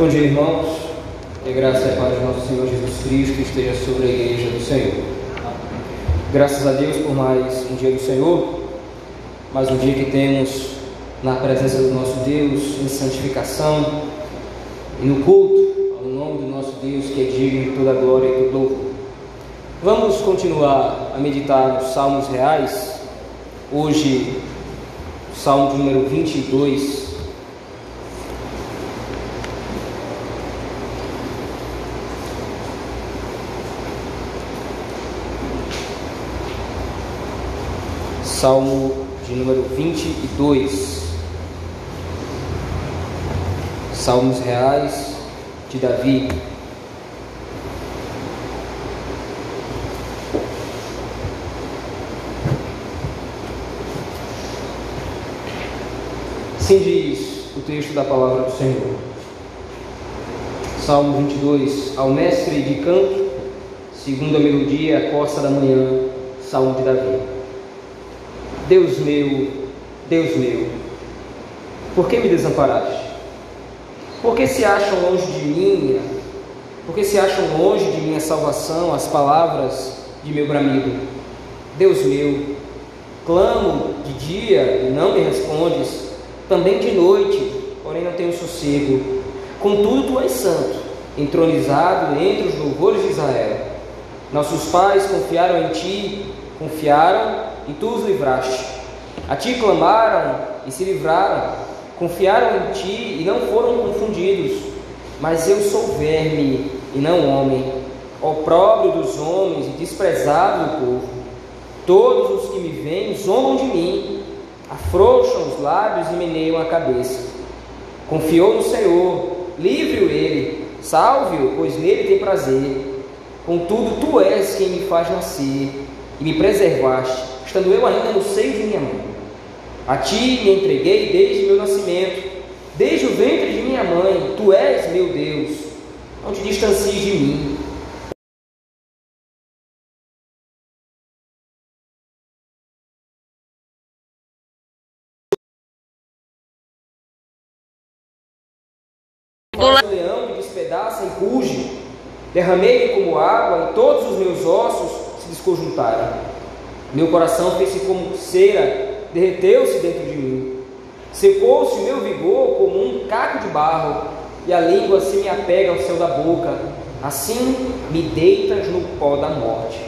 Bom dia, irmãos. Que graça e paz do nosso Senhor Jesus Cristo esteja sobre a igreja do Senhor. Graças a Deus por mais um dia do Senhor, mais um dia que temos na presença do nosso Deus, em santificação e no culto ao nome do nosso Deus que é digno de toda a glória e todo louvor. Vamos continuar a meditar nos Salmos Reais. Hoje, Salmo número 22. Salmo de número 22. Salmos reais de Davi. Assim diz o texto da palavra do Senhor. Salmo 22. Ao mestre de canto, segundo a melodia, a costa da manhã, Salmo de Davi. Deus meu, Deus meu, por que me desamparaste? Por que se acham longe de mim? Por que se acham longe de minha salvação as palavras de meu bramido? Deus meu, clamo de dia e não me respondes, também de noite, porém não tenho sossego. Contudo, tu és santo, entronizado entre os louvores de Israel. Nossos pais confiaram em ti, confiaram e tu os livraste. A ti clamaram e se livraram, confiaram em ti e não foram confundidos. Mas eu sou verme e não homem, opróbrio dos homens e desprezado do povo. Todos os que me veem zombam de mim, afrouxam os lábios e meneiam a cabeça. Confiou no Senhor, livre-o ele, salve-o, pois nele tem prazer. Contudo, tu és quem me faz nascer e me preservaste estando eu ainda no seio de minha mãe. A ti me entreguei desde meu nascimento, desde o ventre de minha mãe, tu és meu Deus, não te distancies de mim. O leão me despedaça e ruge, derramei-me como água e todos os meus ossos se desconjuntaram. Meu coração fez-se como cera, derreteu-se dentro de mim. Secou-se o meu vigor como um caco de barro, e a língua se me apega ao céu da boca. Assim me deitas no pó da morte.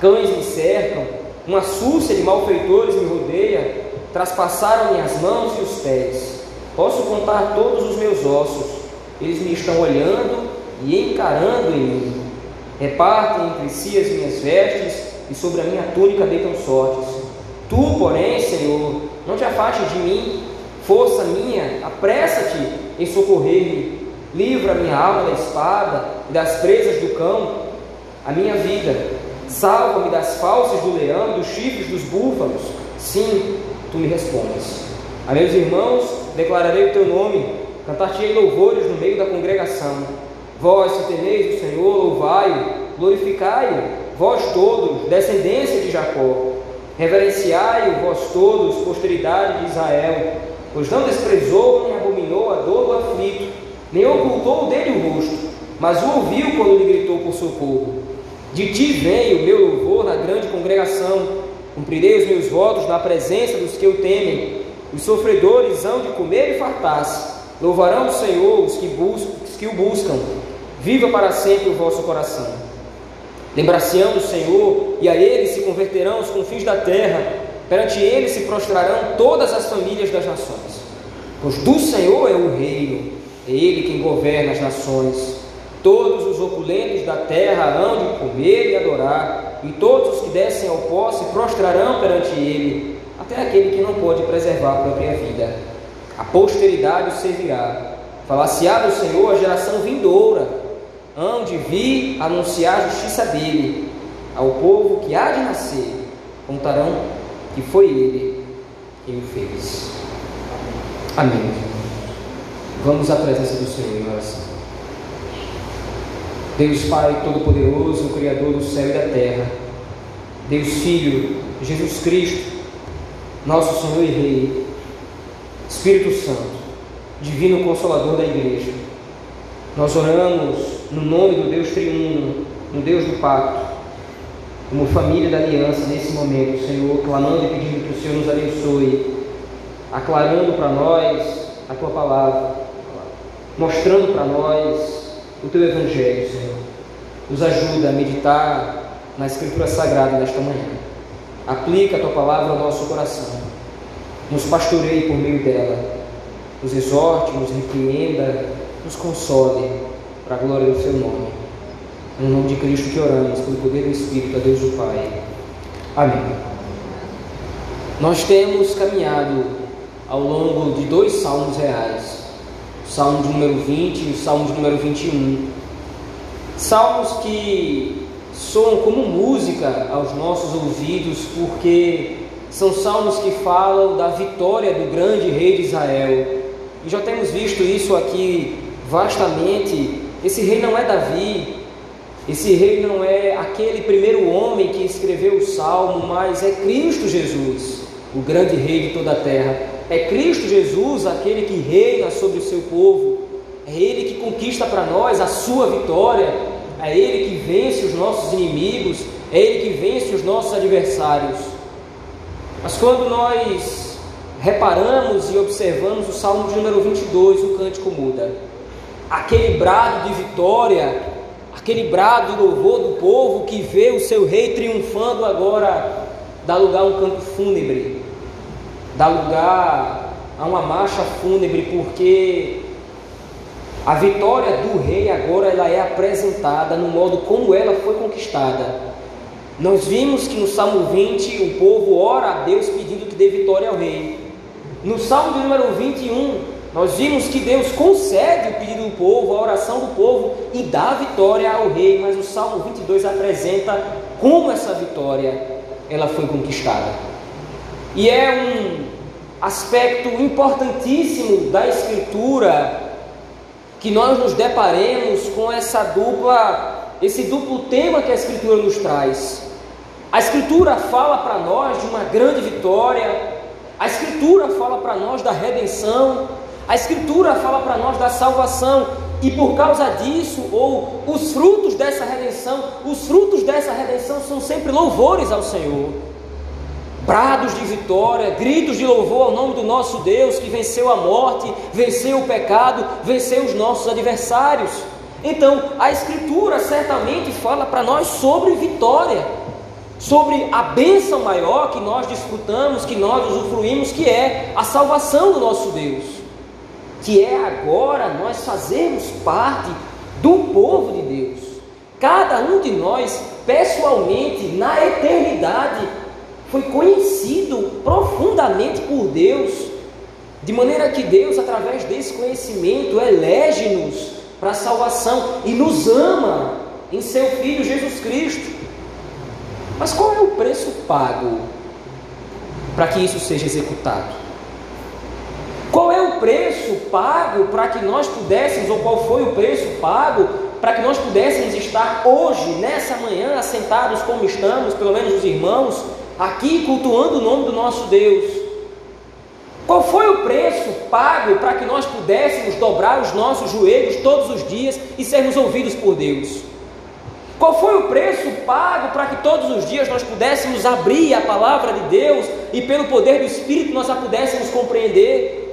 Cães me cercam, uma súcia de malfeitores me rodeia, traspassaram minhas mãos e os pés. Posso contar todos os meus ossos, eles me estão olhando e encarando em mim. Repartem entre si as minhas vestes e sobre a minha túnica deitam sortes. Tu, porém, Senhor, não te afastes de mim, força minha, apressa-te em socorrer-me, livra minha alma da espada e das presas do cão, a minha vida, salva-me das falsas do leão dos chifres dos búfalos. Sim, tu me respondes. A meus irmãos, declararei o teu nome, cantar-te-ei louvores no meio da congregação. Vós, se temeis o Senhor, louvai-o, glorificai-o vós todos, descendência de Jacó, reverenciai-o vós todos, posteridade de Israel, pois não desprezou nem abominou a dor do aflito, nem ocultou dele o rosto, mas o ouviu quando lhe gritou por socorro. De ti vem o meu louvor na grande congregação, cumprirei os meus votos na presença dos que o temem. Os sofredores hão de comer e fartar-se, louvarão o Senhor os que, buscam, os que o buscam. Viva para sempre o vosso coração. Lembrar-se-ão do Senhor, e a Ele se converterão os confins da terra, perante Ele se prostrarão todas as famílias das nações. Pois do Senhor é o reino, é Ele quem governa as nações. Todos os opulentos da terra hão de comer e adorar, e todos os que descem ao pó se prostrarão perante Ele, até aquele que não pode preservar a própria vida. A posteridade o servirá. Falar-se-á do Senhor a geração vindoura hão de vir anunciar a justiça dele ao povo que há de nascer, contarão que foi ele quem o fez. Amém. Vamos à presença do Senhor em oração. Deus Pai Todo-Poderoso, Criador do céu e da terra, Deus Filho, Jesus Cristo, nosso Senhor e Rei, Espírito Santo, Divino Consolador da Igreja, Nós oramos no nome do Deus triuno, no Deus do pacto, como família da aliança nesse momento, Senhor, clamando e pedindo que o Senhor nos abençoe, aclarando para nós a tua palavra, mostrando para nós o teu evangelho, Senhor. Nos ajuda a meditar na Escritura Sagrada desta manhã. Aplica a tua palavra ao nosso coração. Nos pastoreie por meio dela. Nos exorte, nos repreenda, nos console, para a glória do seu nome. No nome de Cristo que oramos, pelo poder do Espírito, a Deus o Pai. Amém. Nós temos caminhado ao longo de dois salmos reais, o salmo de número 20 e o salmo de número 21. Salmos que soam como música aos nossos ouvidos, porque são salmos que falam da vitória do grande rei de Israel. E já temos visto isso aqui vastamente. Esse rei não é Davi, esse rei não é aquele primeiro homem que escreveu o salmo, mas é Cristo Jesus, o grande rei de toda a terra. É Cristo Jesus aquele que reina sobre o seu povo. É Ele que conquista para nós a sua vitória. É Ele que vence os nossos inimigos. É Ele que vence os nossos adversários. Mas quando nós reparamos e observamos o Salmo de número 22, o cântico muda. Aquele brado de vitória, aquele brado de louvor do povo que vê o seu rei triunfando agora, dá lugar a um canto fúnebre, dá lugar a uma marcha fúnebre, porque a vitória do rei agora ela é apresentada no modo como ela foi conquistada. Nós vimos que no Salmo 20 o povo ora a Deus pedindo que dê vitória ao rei. No Salmo de número 21, nós vimos que Deus concede o pedido do povo, a oração do povo e dá vitória ao rei, mas o Salmo 22 apresenta como essa vitória ela foi conquistada. E é um aspecto importantíssimo da escritura que nós nos deparemos com essa dupla, esse duplo tema que a escritura nos traz. A Escritura fala para nós de uma grande vitória, a Escritura fala para nós da redenção, a Escritura fala para nós da salvação, e por causa disso, ou os frutos dessa redenção, os frutos dessa redenção são sempre louvores ao Senhor, brados de vitória, gritos de louvor ao nome do nosso Deus que venceu a morte, venceu o pecado, venceu os nossos adversários. Então, a Escritura certamente fala para nós sobre vitória sobre a bênção maior que nós desfrutamos, que nós usufruímos, que é a salvação do nosso Deus, que é agora nós fazermos parte do povo de Deus. Cada um de nós, pessoalmente, na eternidade, foi conhecido profundamente por Deus, de maneira que Deus, através desse conhecimento, elege-nos para a salvação e nos ama em seu Filho Jesus Cristo. Mas qual é o preço pago para que isso seja executado? Qual é o preço pago para que nós pudéssemos, ou qual foi o preço pago para que nós pudéssemos estar hoje, nessa manhã, assentados como estamos, pelo menos os irmãos, aqui cultuando o nome do nosso Deus? Qual foi o preço pago para que nós pudéssemos dobrar os nossos joelhos todos os dias e sermos ouvidos por Deus? Qual foi o preço pago para que todos os dias nós pudéssemos abrir a palavra de Deus e pelo poder do Espírito nós a pudéssemos compreender?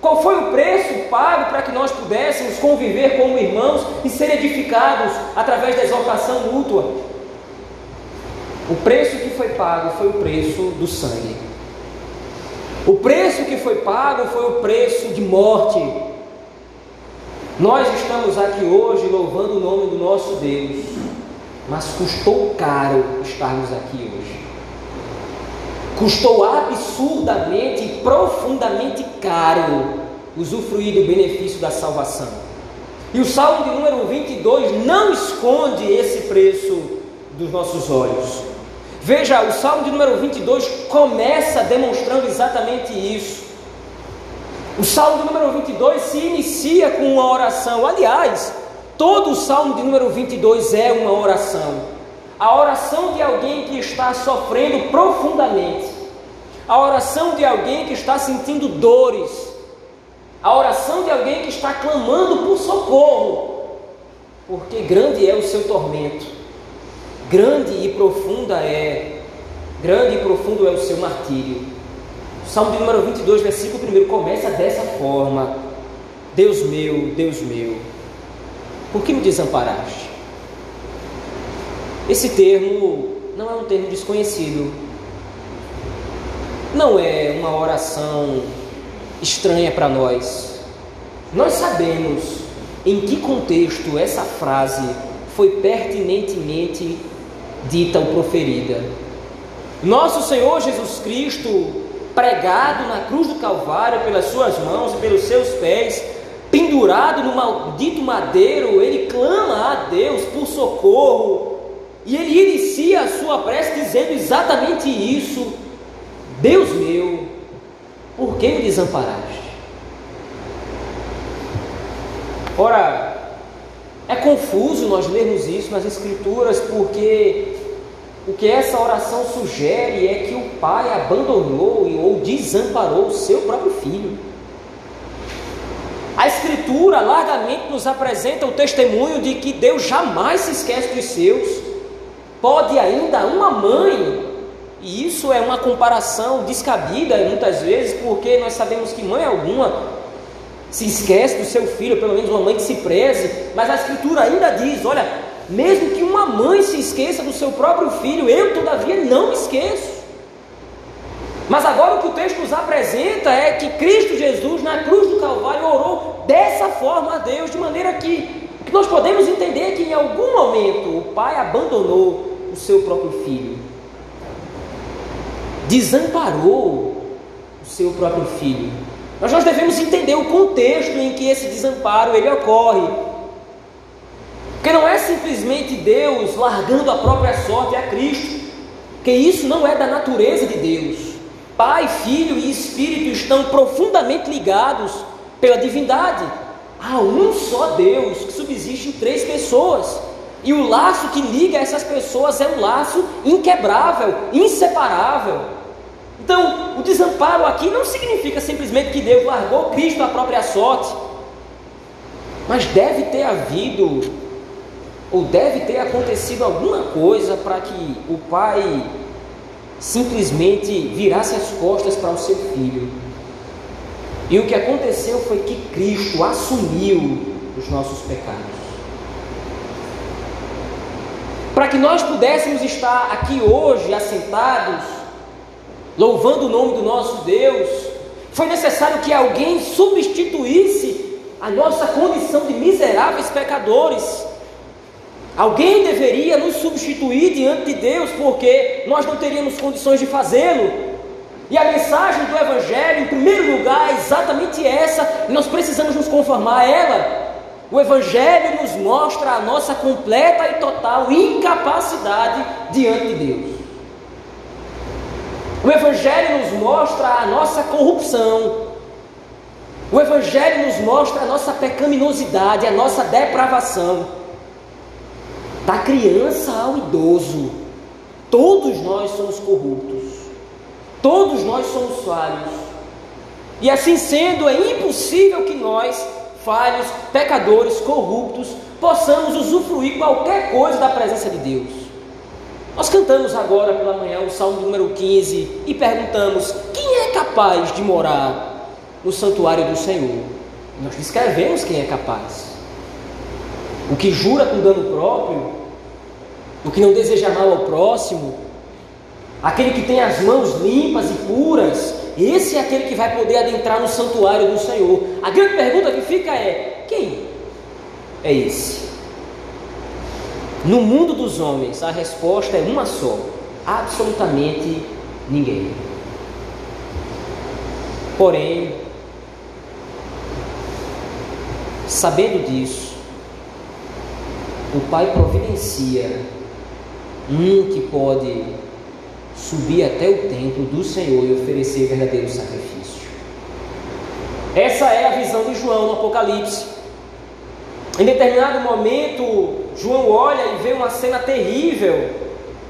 Qual foi o preço pago para que nós pudéssemos conviver como irmãos e ser edificados através da exaltação mútua? O preço que foi pago foi o preço do sangue. O preço que foi pago foi o preço de morte. Nós estamos aqui hoje louvando o nome do nosso Deus mas custou caro estarmos aqui hoje. Custou absurdamente e profundamente caro usufruir do benefício da salvação. E o Salmo de número 22 não esconde esse preço dos nossos olhos. Veja, o Salmo de número 22 começa demonstrando exatamente isso. O Salmo de número 22 se inicia com uma oração. Aliás, Todo o salmo de número 22 é uma oração. A oração de alguém que está sofrendo profundamente. A oração de alguém que está sentindo dores. a oração de alguém que está clamando por socorro, porque grande é o seu tormento, grande e profunda é, grande e profundo é o seu martírio. O Salmo de número 22, versículo 1 começa dessa forma: Deus meu, Deus meu, por que me desamparaste? Esse termo não é um termo desconhecido, não é uma oração estranha para nós. Nós sabemos em que contexto essa frase foi pertinentemente dita ou proferida. Nosso Senhor Jesus Cristo, pregado na cruz do Calvário pelas suas mãos e pelos seus pés, pendurado no maldito madeiro, ele clama a Deus por socorro e ele inicia a sua prece dizendo exatamente isso: Deus meu, por que me desamparaste? Ora, é confuso nós lermos isso nas Escrituras, porque o que essa oração sugere é que o pai abandonou ou desamparou o seu próprio filho. A Escritura largamente nos apresenta o testemunho de que Deus jamais se esquece dos seus. Pode ainda uma mãe e isso é uma comparação descabida muitas vezes, porque nós sabemos que mãe alguma se esquece do seu filho, pelo menos uma mãe que se preze, mas a Escritura ainda diz: olha, mesmo que uma mãe se esqueça do seu próprio filho, eu todavia não me esqueço. Mas agora o que o texto nos apresenta é que Cristo Jesus, na cruz do Calvário, orou dessa forma a Deus, de maneira que que nós podemos entender é que em algum momento o pai abandonou o seu próprio filho desamparou o seu próprio filho. Mas nós devemos entender o contexto em que esse desamparo ele ocorre. Porque não é simplesmente Deus largando a própria sorte a Cristo, que isso não é da natureza de Deus. Pai, Filho e Espírito estão profundamente ligados pela divindade. Há um só Deus que subsiste em três pessoas. E o laço que liga essas pessoas é um laço inquebrável, inseparável. Então, o desamparo aqui não significa simplesmente que Deus largou Cristo à própria sorte, mas deve ter havido, ou deve ter acontecido alguma coisa para que o pai simplesmente virasse as costas para o seu filho. E o que aconteceu foi que Cristo assumiu os nossos pecados. Para que nós pudéssemos estar aqui hoje assentados, louvando o nome do nosso Deus, foi necessário que alguém substituísse a nossa condição de miseráveis pecadores. Alguém deveria nos substituir diante de Deus, porque nós não teríamos condições de fazê-lo. E a mensagem do Evangelho, em primeiro lugar, é exatamente essa, e nós precisamos nos conformar a ela. O Evangelho nos mostra a nossa completa e total incapacidade diante de Deus. O Evangelho nos mostra a nossa corrupção. O Evangelho nos mostra a nossa pecaminosidade, a nossa depravação. Da criança ao idoso, todos nós somos corruptos. Todos nós somos falhos. E assim sendo, é impossível que nós, falhos, pecadores, corruptos, possamos usufruir qualquer coisa da presença de Deus. Nós cantamos agora pela manhã o Salmo número 15 e perguntamos: quem é capaz de morar no santuário do Senhor? Nós descrevemos quem é capaz. O que jura com dano próprio, o que não deseja mal ao próximo, aquele que tem as mãos limpas e puras, esse é aquele que vai poder adentrar no santuário do Senhor. A grande pergunta que fica é: quem é esse? No mundo dos homens, a resposta é uma só: absolutamente ninguém. Porém, sabendo disso, o Pai providencia um que pode subir até o templo do Senhor e oferecer verdadeiro sacrifício. Essa é a visão de João no Apocalipse. Em determinado momento, João olha e vê uma cena terrível,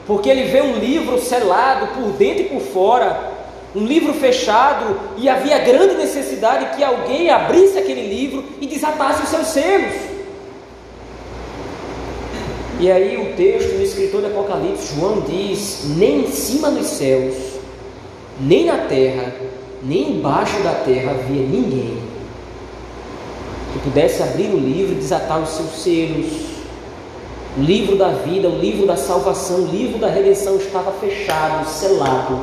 porque ele vê um livro selado por dentro e por fora, um livro fechado, e havia grande necessidade que alguém abrisse aquele livro e desatasse os seus selos. E aí o texto do escritor do Apocalipse, João diz: nem em cima dos céus, nem na terra, nem embaixo da terra havia ninguém que pudesse abrir o livro e desatar os seus selos. O livro da vida, o livro da salvação, o livro da redenção estava fechado, selado.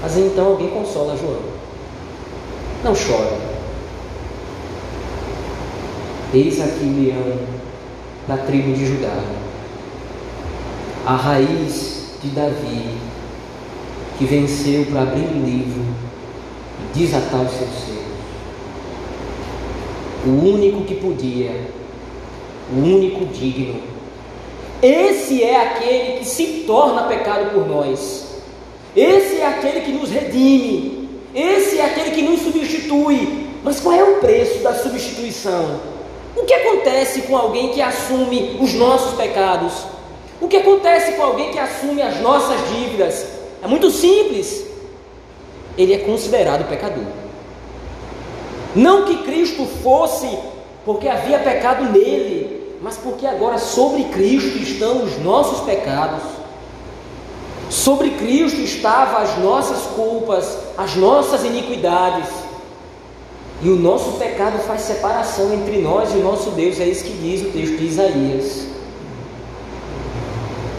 Mas então alguém consola João. Não chore. Eis aqui o leão da tribo de Judá, a raiz de Davi, que venceu para abrir o livro e desatar os seus selos. O único que podia, o único digno. Esse é aquele que se torna pecado por nós. Esse é aquele que nos redime. Esse é aquele que nos substitui. Mas qual é o preço da substituição? O que acontece com alguém que assume os nossos pecados? O que acontece com alguém que assume as nossas dívidas? É muito simples. Ele é considerado pecador. Não que Cristo fosse porque havia pecado nele, mas porque agora sobre Cristo estão os nossos pecados. Sobre Cristo estavam as nossas culpas, as nossas iniquidades. E o nosso pecado faz separação entre nós e o nosso Deus, é isso que diz o texto de Isaías.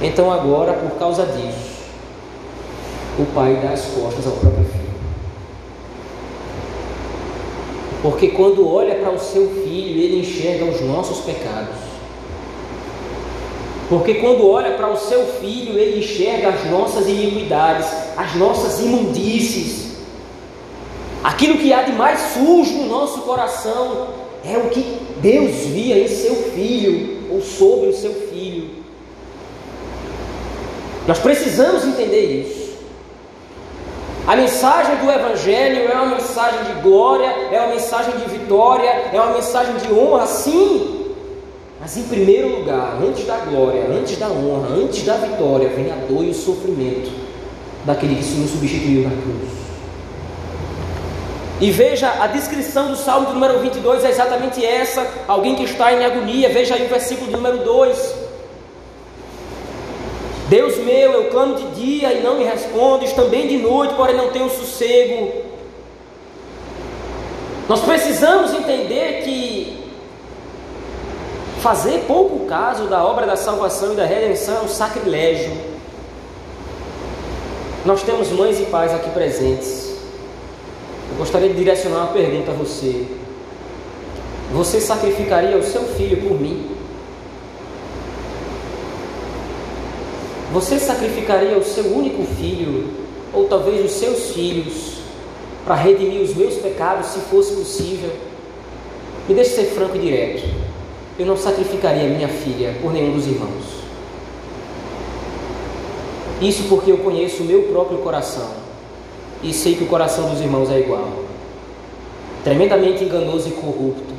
Então, agora, por causa disso, o pai dá as costas ao próprio filho. Porque quando olha para o seu filho, ele enxerga os nossos pecados. Porque quando olha para o seu filho, ele enxerga as nossas iniquidades, as nossas imundícies. Aquilo que há de mais sujo no nosso coração é o que Deus via em seu filho ou sobre o seu filho. Nós precisamos entender isso. A mensagem do Evangelho é uma mensagem de glória, é uma mensagem de vitória, é uma mensagem de honra, sim. Mas em primeiro lugar, antes da glória, antes da honra, antes da vitória, vem a dor e o sofrimento daquele que se nos substituiu na cruz. E veja a descrição do Salmo número 22 é exatamente essa. Alguém que está em agonia, veja aí o versículo número 2. Deus meu, eu clamo de dia e não me respondes, também de noite, porém não tenho sossego. Nós precisamos entender que fazer pouco caso da obra da salvação e da redenção é um sacrilégio. Nós temos mães e pais aqui presentes. Eu gostaria de direcionar uma pergunta a você. Você sacrificaria o seu filho por mim? Você sacrificaria o seu único filho, ou talvez os seus filhos, para redimir os meus pecados, se fosse possível? Me deixe ser franco e direto. Eu não sacrificaria minha filha por nenhum dos irmãos. Isso porque eu conheço o meu próprio coração e sei que o coração dos irmãos é igual tremendamente enganoso e corrupto.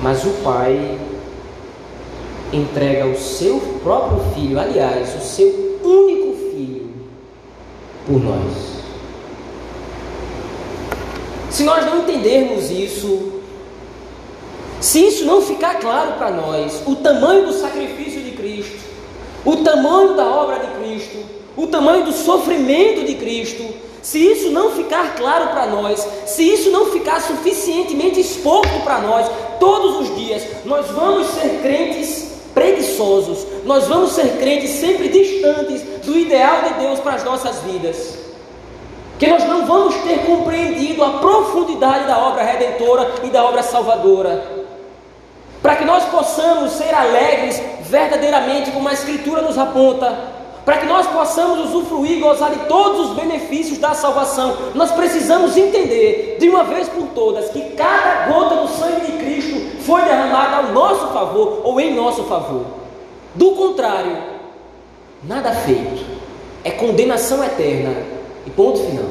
Mas o Pai entrega o seu próprio filho, aliás, o seu único filho, por nós. Se nós não entendermos isso, se isso não ficar claro para nós, o tamanho do sacrifício de Cristo, o tamanho da obra de Cristo, o tamanho do sofrimento de Cristo, se isso não ficar claro para nós, se isso não ficar suficientemente exposto para nós todos os dias, nós vamos ser crentes preguiçosos, nós vamos ser crentes sempre distantes do ideal de Deus para as nossas vidas. Que nós não vamos ter compreendido a profundidade da obra redentora e da obra salvadora. Para que nós possamos ser alegres verdadeiramente, como a Escritura nos aponta, para que nós possamos usufruir e gozar de todos os benefícios da salvação, nós precisamos entender de uma vez por todas que cada gota do sangue de Cristo foi derramada ao nosso favor ou em nosso favor. Do contrário, nada feito, é condenação eterna e ponto final.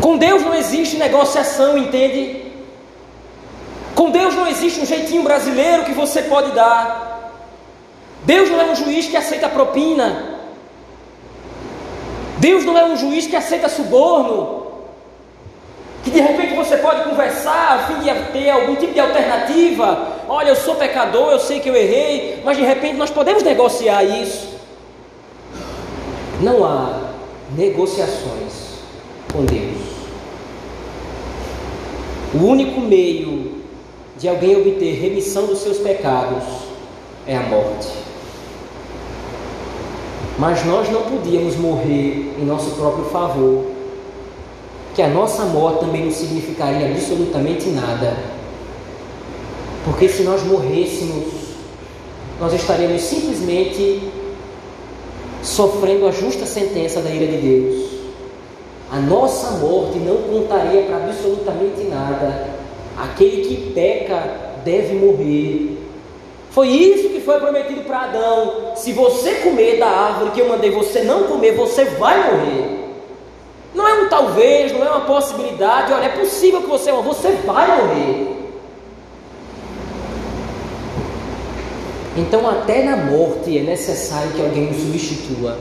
Com Deus não existe negociação, entende? Com Deus não existe um jeitinho brasileiro que você pode dar. Deus não é um juiz que aceita propina. Deus não é um juiz que aceita suborno. Que de repente você pode conversar a fim de ter algum tipo de alternativa. Olha, eu sou pecador, eu sei que eu errei, mas de repente nós podemos negociar isso. Não há negociações com Deus. O único meio de alguém obter remissão dos seus pecados é a morte. Mas nós não podíamos morrer em nosso próprio favor, que a nossa morte também não significaria absolutamente nada. Porque se nós morrêssemos, nós estaríamos simplesmente sofrendo a justa sentença da ira de Deus. A nossa morte não contaria para absolutamente nada. Aquele que peca deve morrer. Foi isso que foi prometido para Adão. Se você comer da árvore que eu mandei você não comer, você vai morrer. Não é um talvez, não é uma possibilidade. Olha, é possível que você morra, você vai morrer. Então, até na morte é necessário que alguém nos substitua.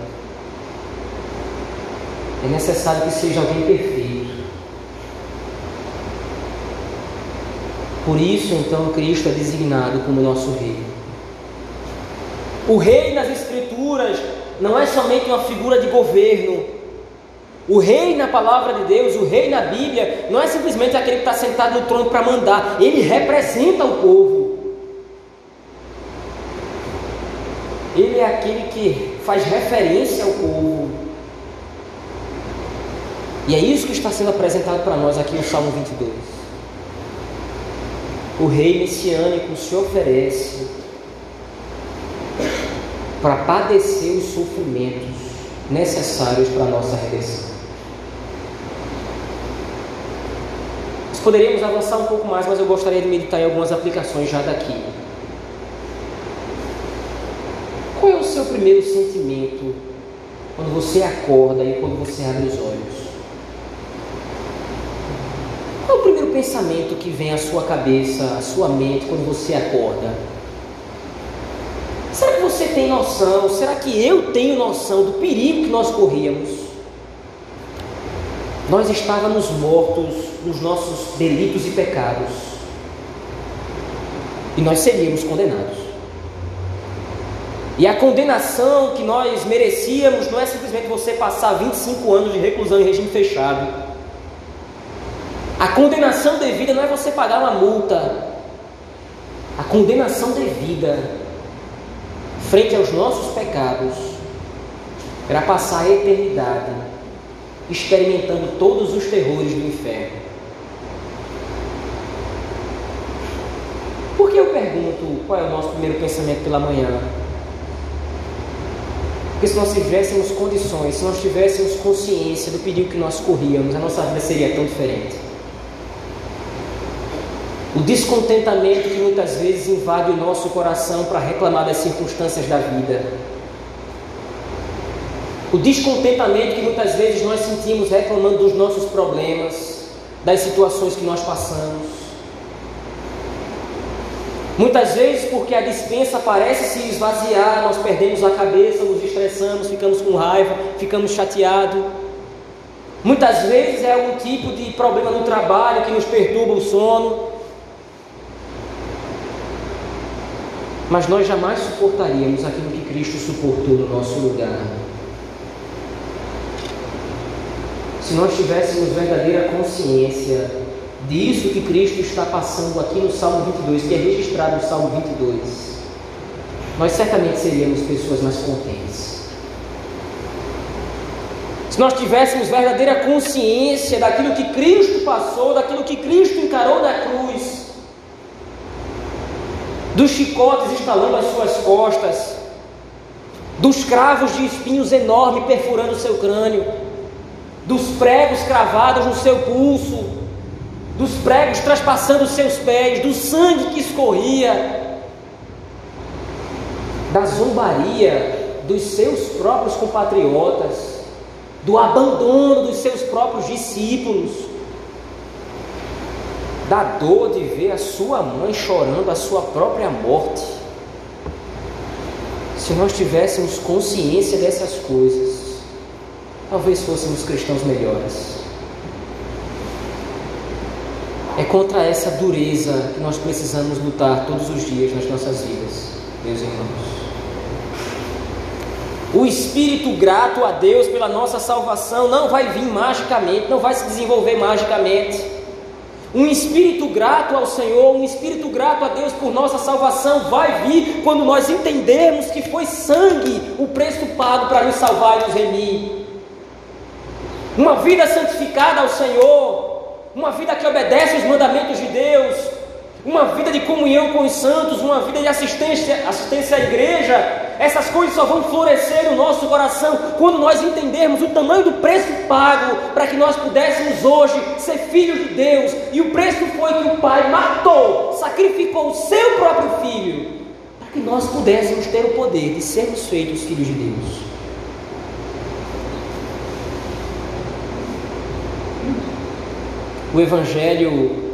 É necessário que seja alguém perfeito. Por isso, então, Cristo é designado como nosso rei. O rei nas Escrituras não é somente uma figura de governo. O rei na palavra de Deus, o rei na Bíblia, não é simplesmente aquele que está sentado no trono para mandar, ele representa o povo. Ele é aquele que faz referência ao povo. E é isso que está sendo apresentado para nós aqui no Salmo 22. O rei messiânico se oferece para padecer os sofrimentos necessários para a nossa redenção. Nós poderíamos avançar um pouco mais, mas eu gostaria de meditar em algumas aplicações já daqui. Qual é o seu primeiro sentimento quando você acorda e quando você abre os olhos? Qual é o primeiro pensamento que vem à sua cabeça, à sua mente quando você acorda? Será que você tem noção? Será que eu tenho noção do perigo que nós corríamos? Nós estávamos mortos nos nossos delitos e pecados. E nós seríamos condenados. E a condenação que nós merecíamos não é simplesmente você passar 25 anos de reclusão em regime fechado. A condenação devida não é você pagar uma multa. A condenação devida, frente aos nossos pecados, era passar a eternidade experimentando todos os terrores do inferno. Por que eu pergunto qual é o nosso primeiro pensamento pela manhã? Porque se nós tivéssemos condições, se nós tivéssemos consciência do perigo que nós corríamos, a nossa vida seria tão diferente. O descontentamento que muitas vezes invade o nosso coração para reclamar das circunstâncias da vida. O descontentamento que muitas vezes nós sentimos reclamando dos nossos problemas, das situações que nós passamos. Muitas vezes, porque a dispensa parece se esvaziar, nós perdemos a cabeça, nos estressamos, ficamos com raiva, ficamos chateados. Muitas vezes é algum tipo de problema no trabalho que nos perturba o sono. Mas nós jamais suportaríamos aquilo que Cristo suportou no nosso lugar. Se nós tivéssemos verdadeira consciência disso que Cristo está passando aqui no Salmo 22, que é registrado no Salmo 22, nós certamente seríamos pessoas mais contentes. Se nós tivéssemos verdadeira consciência daquilo que Cristo passou, daquilo que Cristo encarou na cruz, dos chicotes estalando as suas costas, dos cravos de espinhos enormes perfurando o seu crânio, dos pregos cravados no seu pulso, dos pregos traspassando os seus pés, do sangue que escorria, da zombaria dos seus próprios compatriotas, do abandono dos seus próprios discípulos, da dor de ver a sua mãe chorando a sua própria morte. Se nós tivéssemos consciência dessas coisas, talvez fôssemos cristãos melhores. É contra essa dureza que nós precisamos lutar todos os dias nas nossas vidas, meus irmãos. O espírito grato a Deus pela nossa salvação não vai vir magicamente, não vai se desenvolver magicamente. Um espírito grato ao Senhor, um espírito grato a Deus por nossa salvação vai vir quando nós entendermos que foi sangue o preço pago para nos salvar e nos remir. Uma vida santificada ao Senhor uma vida que obedece os mandamentos de Deus, uma vida de comunhão com os santos, uma vida de assistência, assistência à igreja, essas coisas só vão florescer no nosso coração quando nós entendermos o tamanho do preço pago para que nós pudéssemos hoje ser filhos de Deus. E o preço foi que o Pai matou, sacrificou o seu próprio filho, para que nós pudéssemos ter o poder de sermos feitos filhos de Deus. O Evangelho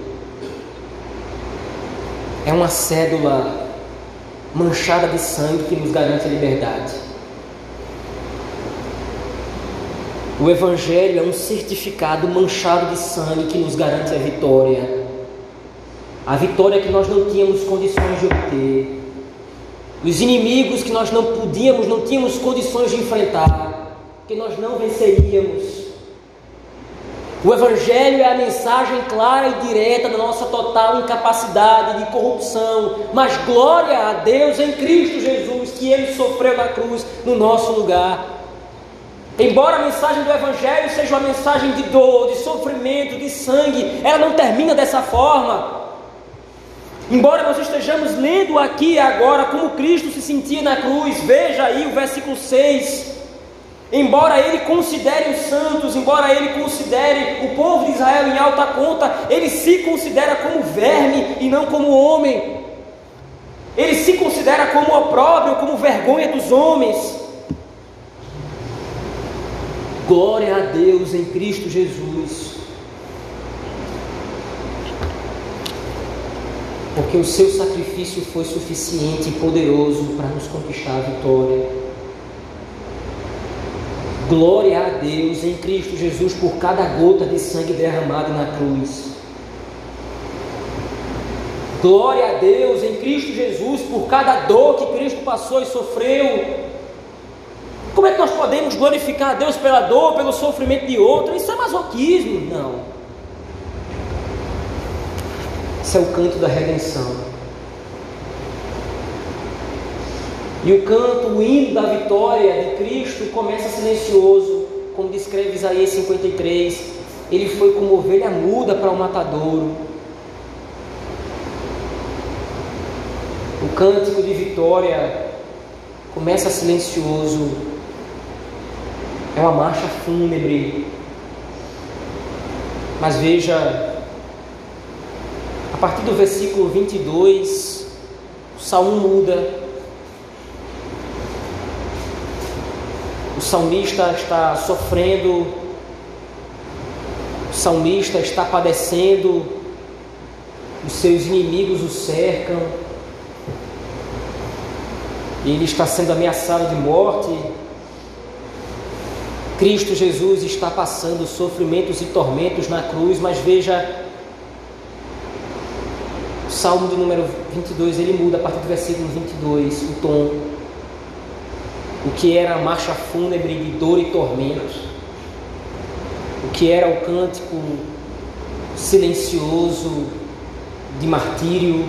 é uma cédula manchada de sangue que nos garante a liberdade. O Evangelho é um certificado manchado de sangue que nos garante a vitória. A vitória que nós não tínhamos condições de obter. Os inimigos que nós não podíamos, não tínhamos condições de enfrentar, que nós não venceríamos. O Evangelho é a mensagem clara e direta da nossa total incapacidade de corrupção, mas glória a Deus em Cristo Jesus, que Ele sofreu na cruz no nosso lugar. Embora a mensagem do Evangelho seja uma mensagem de dor, de sofrimento, de sangue, ela não termina dessa forma. Embora nós estejamos lendo aqui agora como Cristo se sentia na cruz, veja aí o versículo 6. Embora ele considere os santos, embora ele considere o povo de Israel em alta conta, ele se considera como verme e não como homem. Ele se considera como opróbrio, como vergonha dos homens. Glória a Deus em Cristo Jesus. Porque o seu sacrifício foi suficiente e poderoso para nos conquistar a vitória. Glória a Deus em Cristo Jesus por cada gota de sangue derramado na cruz. Glória a Deus em Cristo Jesus por cada dor que Cristo passou e sofreu. Como é que nós podemos glorificar a Deus pela dor, pelo sofrimento de outro? Isso é masoquismo? Não. Isso é o canto da redenção. E o canto, o hino da vitória de Cristo começa silencioso, como descreve Isaías 53. Ele foi como ovelha muda para o matadouro. O cântico de vitória começa silencioso. É uma marcha fúnebre. Mas veja, a partir do versículo 22, o salmo muda salmista está sofrendo, o salmista está padecendo, os seus inimigos o cercam, ele está sendo ameaçado de morte. Cristo Jesus está passando sofrimentos e tormentos na cruz, mas veja, o Salmo do número 22, ele muda a partir do versículo 22, o tom o que era a marcha fúnebre de dor e tormento, o que era o cântico silencioso de martírio,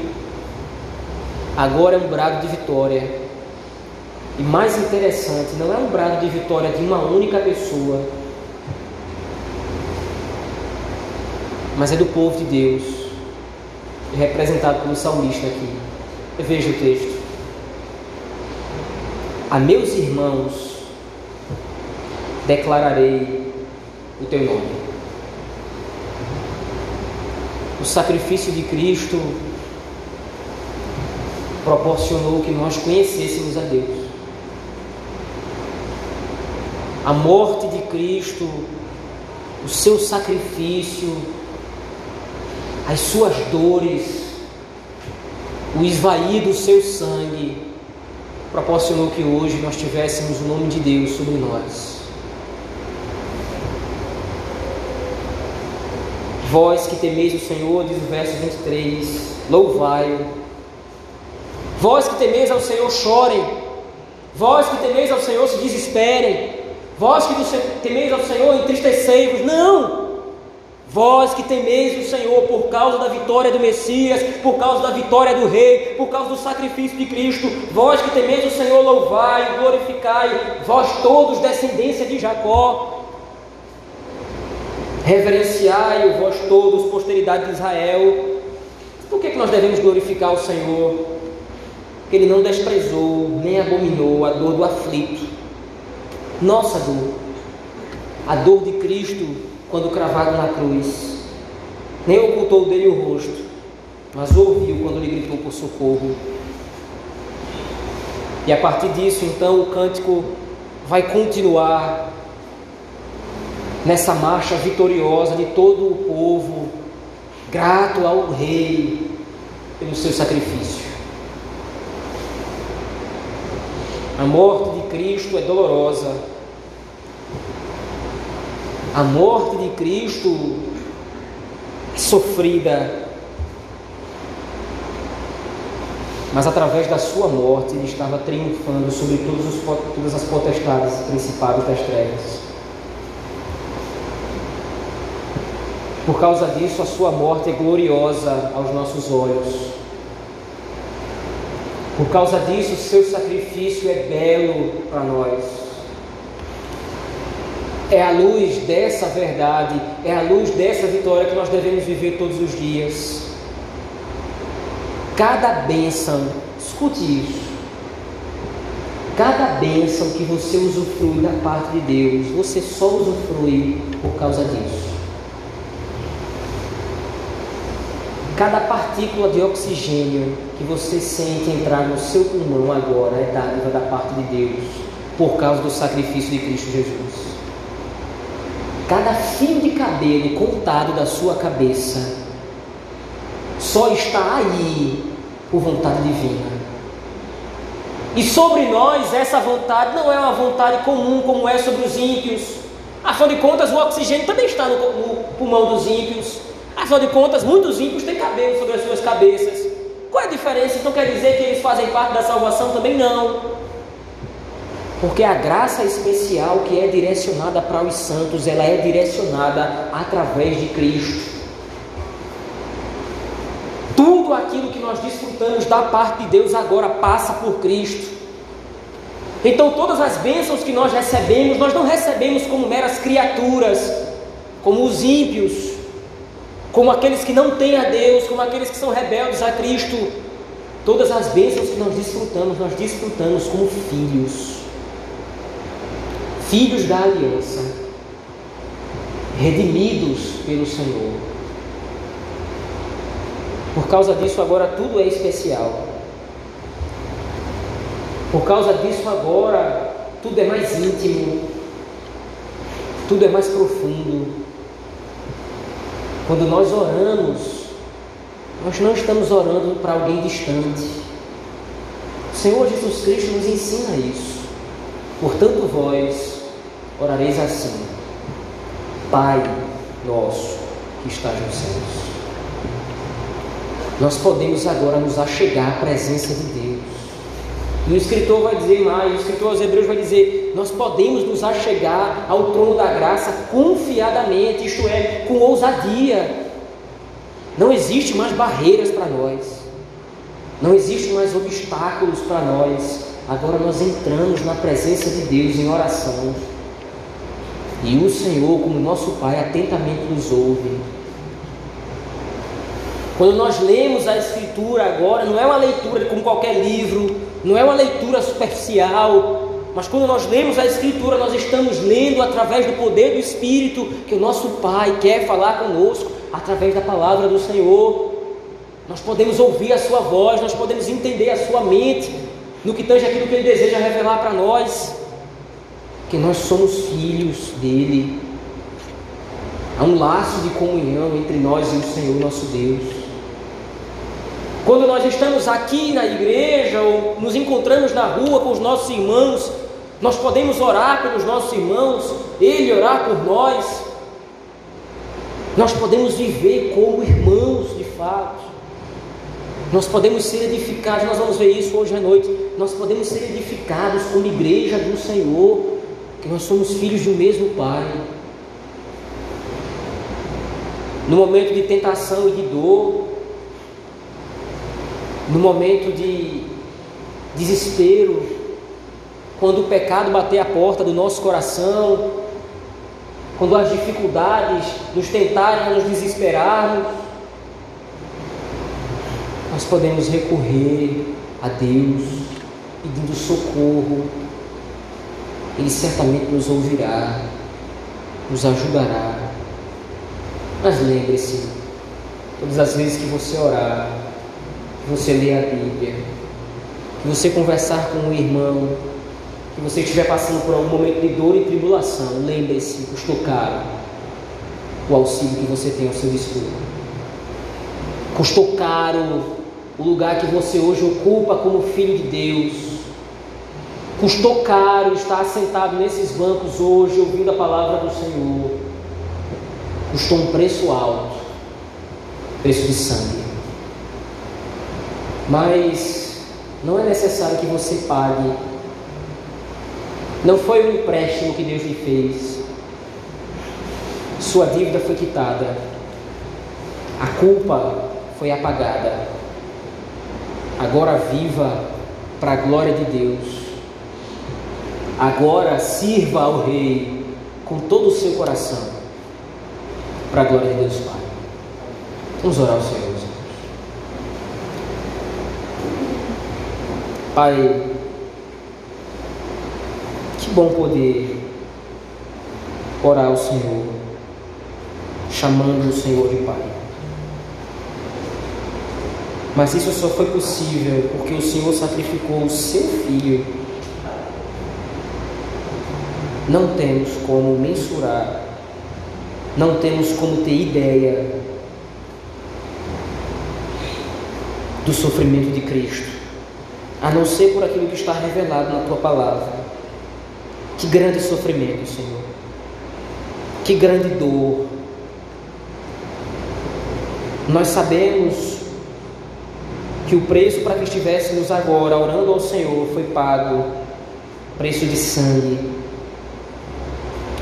agora é um brado de vitória. E mais interessante, não é um brado de vitória de uma única pessoa, mas é do povo de Deus, representado pelo salmista aqui. Veja o texto a meus irmãos declararei o teu nome. O sacrifício de Cristo proporcionou que nós conhecêssemos a Deus. A morte de Cristo, o seu sacrifício, as suas dores, o esvair do seu sangue proporcionou que hoje nós tivéssemos o nome de Deus sobre nós. Vós que temeis o Senhor, diz o verso 23, louvai-o. Vós que temeis ao Senhor, chorem. Vós que temeis ao Senhor, se desesperem. Vós que temeis ao Senhor, entristecei-vos. Não! Vós que temeis o Senhor por causa da vitória do Messias, por causa da vitória do Rei, por causa do sacrifício de Cristo, vós que temeis o Senhor, louvai, glorificai, vós todos, descendência de Jacó, reverenciai-o, vós todos, posteridade de Israel. Por que, que nós devemos glorificar o Senhor? Porque Ele não desprezou, nem abominou a dor do aflito, nossa dor, a dor de Cristo quando cravado na cruz. Nem ocultou dele o rosto, mas ouviu quando ele gritou por socorro. E a partir disso, então, o cântico vai continuar nessa marcha vitoriosa de todo o povo, grato ao Rei pelo seu sacrifício. A morte de Cristo é dolorosa, a morte de Cristo sofrida, mas através da sua morte ele estava triunfando sobre os, todas as potestades principais das trevas. Por causa disso, a sua morte é gloriosa aos nossos olhos. Por causa disso, o seu sacrifício é belo para nós. É a luz dessa verdade, é a luz dessa vitória que nós devemos viver todos os dias. Cada bênção, escute isso. Cada bênção que você usufrui da parte de Deus, você só usufrui por causa disso. Cada partícula de oxigênio que você sente entrar no seu pulmão agora é dádiva da parte de Deus, por causa do sacrifício de Cristo Jesus. Cada fio de cabelo contado da sua cabeça só está aí por vontade divina. E sobre nós, essa vontade não é uma vontade comum como é sobre os ímpios. Afinal de contas, o oxigênio também está no, no pulmão dos ímpios. Afinal de contas, muitos ímpios têm cabelo sobre as suas cabeças. Qual é a diferença? Então quer dizer que eles fazem parte da salvação? Também não. Porque a graça especial que é direcionada para os santos, ela é direcionada através de Cristo. Tudo aquilo que nós desfrutamos da parte de Deus agora passa por Cristo. Então, todas as bênçãos que nós recebemos, nós não recebemos como meras criaturas, como os ímpios, como aqueles que não têm a Deus, como aqueles que são rebeldes a Cristo. Todas as bênçãos que nós desfrutamos, nós desfrutamos como filhos filhos da aliança, redimidos pelo Senhor. Por causa disso, agora tudo é especial. Por causa disso, agora tudo é mais íntimo, tudo é mais profundo. Quando nós oramos, nós não estamos orando para alguém distante. O Senhor Jesus Cristo nos ensina isso. Portanto, vós, orareis assim: Pai nosso que estás nos céus. Nós podemos agora nos achegar à presença de Deus. E o escritor vai dizer mais, o escritor aos Hebreus vai dizer: nós podemos nos achegar ao trono da graça confiadamente, isto é, com ousadia. Não existe mais barreiras para nós, não existe mais obstáculos para nós. Agora nós entramos na presença de Deus em oração. E o Senhor, como nosso Pai, atentamente nos ouve. Quando nós lemos a Escritura agora, não é uma leitura como qualquer livro, não é uma leitura superficial, mas quando nós lemos a Escritura, nós estamos lendo através do poder do Espírito que o nosso Pai quer falar conosco através da palavra do Senhor. Nós podemos ouvir a Sua voz, nós podemos entender a Sua mente no que tange aquilo que Ele deseja revelar para nós que nós somos filhos dele. Há um laço de comunhão entre nós e o Senhor nosso Deus. Quando nós estamos aqui na igreja ou nos encontramos na rua com os nossos irmãos, nós podemos orar pelos nossos irmãos, ele orar por nós. Nós podemos viver como irmãos de fato. Nós podemos ser edificados, nós vamos ver isso hoje à noite. Nós podemos ser edificados como igreja do Senhor, nós somos filhos de um mesmo Pai. No momento de tentação e de dor, no momento de desespero, quando o pecado bater a porta do nosso coração, quando as dificuldades nos tentarem nos desesperarmos, nós podemos recorrer a Deus pedindo socorro. Ele certamente nos ouvirá, nos ajudará. Mas lembre-se, todas as vezes que você orar, que você ler a Bíblia, que você conversar com um irmão, que você estiver passando por algum momento de dor e tribulação, lembre-se, custou caro o auxílio que você tem ao seu dispor. Custou caro o lugar que você hoje ocupa como filho de Deus. Custou caro estar sentado nesses bancos hoje ouvindo a palavra do Senhor. Custou um preço alto preço de sangue. Mas não é necessário que você pague. Não foi um empréstimo que Deus lhe fez. Sua dívida foi quitada. A culpa foi apagada. Agora viva para a glória de Deus. Agora sirva ao Rei com todo o seu coração para a glória de Deus Pai. Vamos orar ao Senhor. Pai, que bom poder orar ao Senhor, chamando o Senhor de Pai. Mas isso só foi possível porque o Senhor sacrificou o seu filho. Não temos como mensurar, não temos como ter ideia do sofrimento de Cristo a não ser por aquilo que está revelado na tua palavra. Que grande sofrimento, Senhor. Que grande dor. Nós sabemos que o preço para que estivéssemos agora orando ao Senhor foi pago preço de sangue.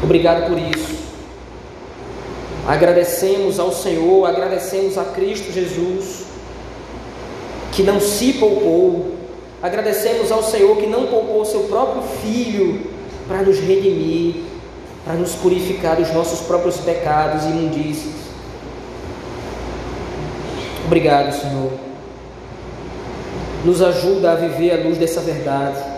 Obrigado por isso. Agradecemos ao Senhor, agradecemos a Cristo Jesus, que não se poupou Agradecemos ao Senhor que não poupou o seu próprio Filho para nos redimir, para nos purificar dos nossos próprios pecados e imundícias. Obrigado, Senhor. Nos ajuda a viver à luz dessa verdade.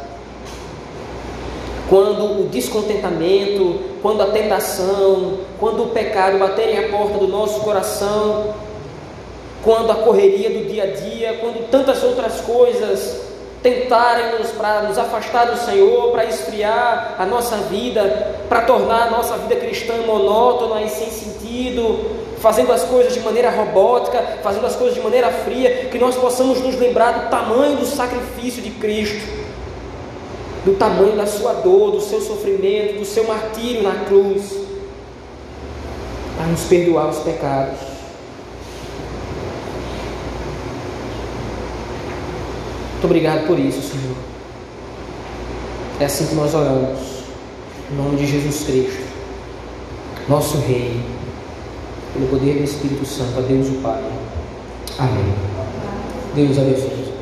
Quando o descontentamento, quando a tentação, quando o pecado baterem a porta do nosso coração, quando a correria do dia a dia, quando tantas outras coisas tentarem-nos para nos afastar do Senhor, para esfriar a nossa vida, para tornar a nossa vida cristã monótona e sem sentido, fazendo as coisas de maneira robótica, fazendo as coisas de maneira fria, que nós possamos nos lembrar do tamanho do sacrifício de Cristo, do tamanho da sua dor, do seu sofrimento, do seu martírio na cruz, para nos perdoar os pecados. Muito obrigado por isso, Senhor. É assim que nós oramos. Em nome de Jesus Cristo, nosso Rei, pelo poder do Espírito Santo, a Deus o Pai. Amém. Deus abençoe.